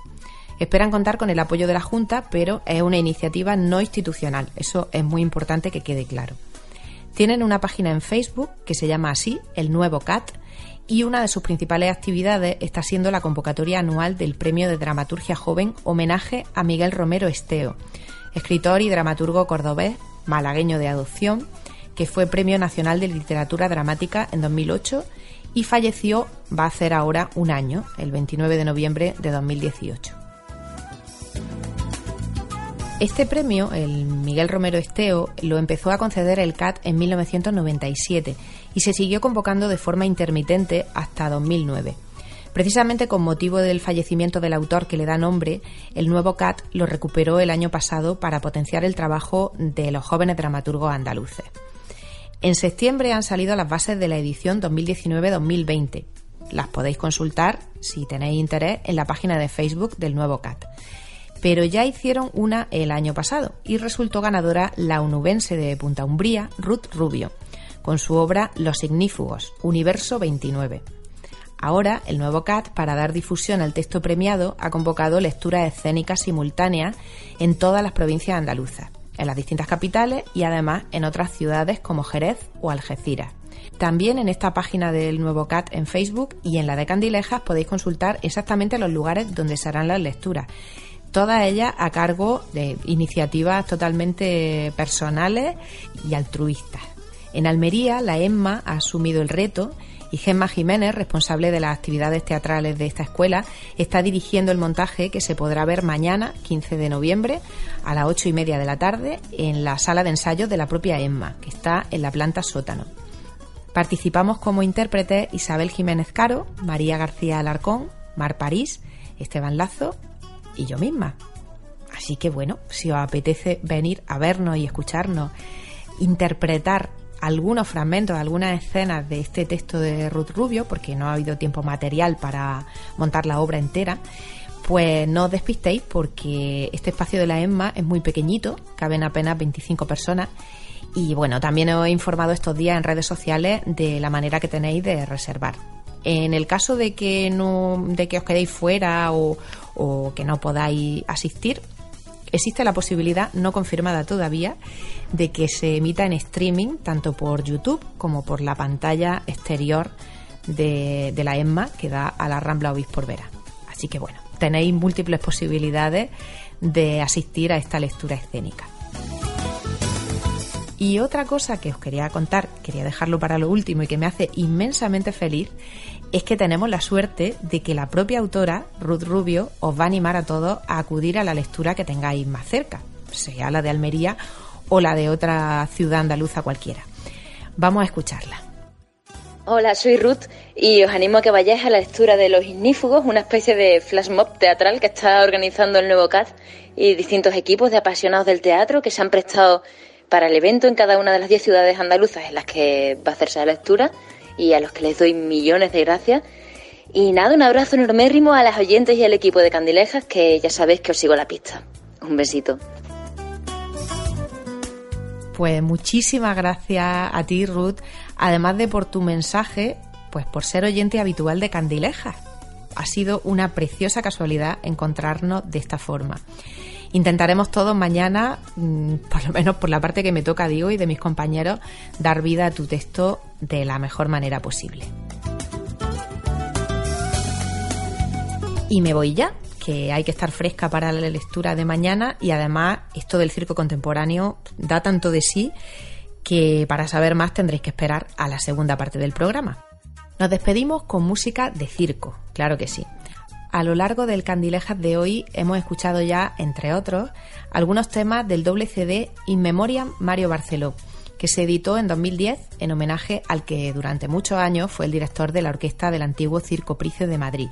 Esperan contar con el apoyo de la Junta, pero es una iniciativa no institucional. Eso es muy importante que quede claro. Tienen una página en Facebook que se llama así, el nuevo CAT, y una de sus principales actividades está siendo la convocatoria anual del Premio de Dramaturgia Joven homenaje a Miguel Romero Esteo, escritor y dramaturgo cordobés, malagueño de adopción, que fue Premio Nacional de Literatura Dramática en 2008 y falleció, va a ser ahora un año, el 29 de noviembre de 2018. Este premio, el Miguel Romero Esteo, lo empezó a conceder el CAT en 1997 y se siguió convocando de forma intermitente hasta 2009. Precisamente con motivo del fallecimiento del autor que le da nombre, el nuevo CAT lo recuperó el año pasado para potenciar el trabajo de los jóvenes dramaturgos andaluces. En septiembre han salido las bases de la edición 2019-2020. Las podéis consultar, si tenéis interés, en la página de Facebook del nuevo CAT. Pero ya hicieron una el año pasado y resultó ganadora la unubense de Punta Umbría, Ruth Rubio, con su obra Los Ignífugos, Universo 29. Ahora, el nuevo CAT, para dar difusión al texto premiado, ha convocado lecturas escénicas simultáneas en todas las provincias andaluzas, en las distintas capitales y además en otras ciudades como Jerez o Algeciras. También en esta página del nuevo CAT en Facebook y en la de Candilejas podéis consultar exactamente los lugares donde se harán las lecturas. Todas ellas a cargo de iniciativas totalmente personales y altruistas. En Almería, la EMMA ha asumido el reto y Gemma Jiménez, responsable de las actividades teatrales de esta escuela, está dirigiendo el montaje que se podrá ver mañana, 15 de noviembre, a las 8 y media de la tarde, en la sala de ensayos de la propia Emma, que está en la planta sótano. Participamos como intérpretes Isabel Jiménez Caro, María García Alarcón, Mar París, Esteban Lazo y yo misma. Así que bueno, si os apetece venir a vernos y escucharnos, interpretar algunos fragmentos, algunas escenas de este texto de Ruth Rubio, porque no ha habido tiempo material para montar la obra entera, pues no os despistéis porque este espacio de la EMMA es muy pequeñito, caben apenas 25 personas. Y bueno, también os he informado estos días en redes sociales de la manera que tenéis de reservar. En el caso de que no, de que os quedéis fuera o, o que no podáis asistir, existe la posibilidad, no confirmada todavía, de que se emita en streaming tanto por YouTube como por la pantalla exterior de, la EMMA que da a la Rambla Obispo Vera. Así que bueno, tenéis múltiples posibilidades de asistir a esta lectura escénica. Y otra cosa que os quería contar, quería dejarlo para lo último y que me hace inmensamente feliz, es que tenemos la suerte de que la propia autora, Ruth Rubio, os va a animar a todos a acudir a la lectura que tengáis más cerca, sea la de Almería o la de otra ciudad andaluza cualquiera. Vamos a escucharla. Hola, soy Ruth y os animo a que vayáis a la lectura de Los Ignífugos, una especie de flash mob teatral que está organizando el nuevo CAD y distintos equipos de apasionados del teatro que se han prestado para el evento en cada una de las 10 ciudades andaluzas en las que va a hacerse la lectura y a los que les doy millones de gracias. Y nada, un abrazo enormérrimo a las oyentes y al equipo de Candilejas, que ya sabéis que os sigo la pista. Un besito. Pues muchísimas gracias a ti, Ruth, además de por tu mensaje, pues por ser oyente habitual de Candilejas. Ha sido una preciosa casualidad encontrarnos de esta forma. Intentaremos todos mañana, mm, por lo menos por la parte que me toca, digo, y de mis compañeros, dar vida a tu texto de la mejor manera posible. Y me voy ya, que hay que estar fresca para la lectura de mañana y además esto del circo contemporáneo da tanto de sí que para saber más tendréis que esperar a la segunda parte del programa. Nos despedimos con música de circo, claro que sí. A lo largo del Candilejas de hoy hemos escuchado ya, entre otros, algunos temas del doble CD In Memoriam Mario Barceló, que se editó en 2010 en homenaje al que durante muchos años fue el director de la orquesta del antiguo Circo Price de Madrid.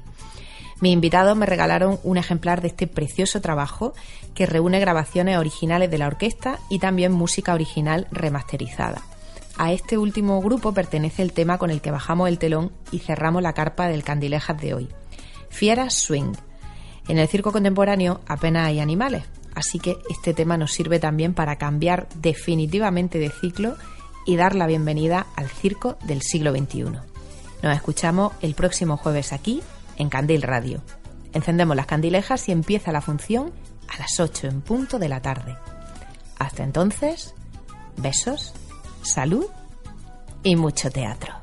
Mis invitados me regalaron un ejemplar de este precioso trabajo que reúne grabaciones originales de la orquesta y también música original remasterizada. A este último grupo pertenece el tema con el que bajamos el telón y cerramos la carpa del Candilejas de hoy. Fiera Swing. En el circo contemporáneo apenas hay animales, así que este tema nos sirve también para cambiar definitivamente de ciclo y dar la bienvenida al circo del siglo XXI. Nos escuchamos el próximo jueves aquí en Candil Radio. Encendemos las candilejas y empieza la función a las 8 en punto de la tarde. Hasta entonces, besos, salud y mucho teatro.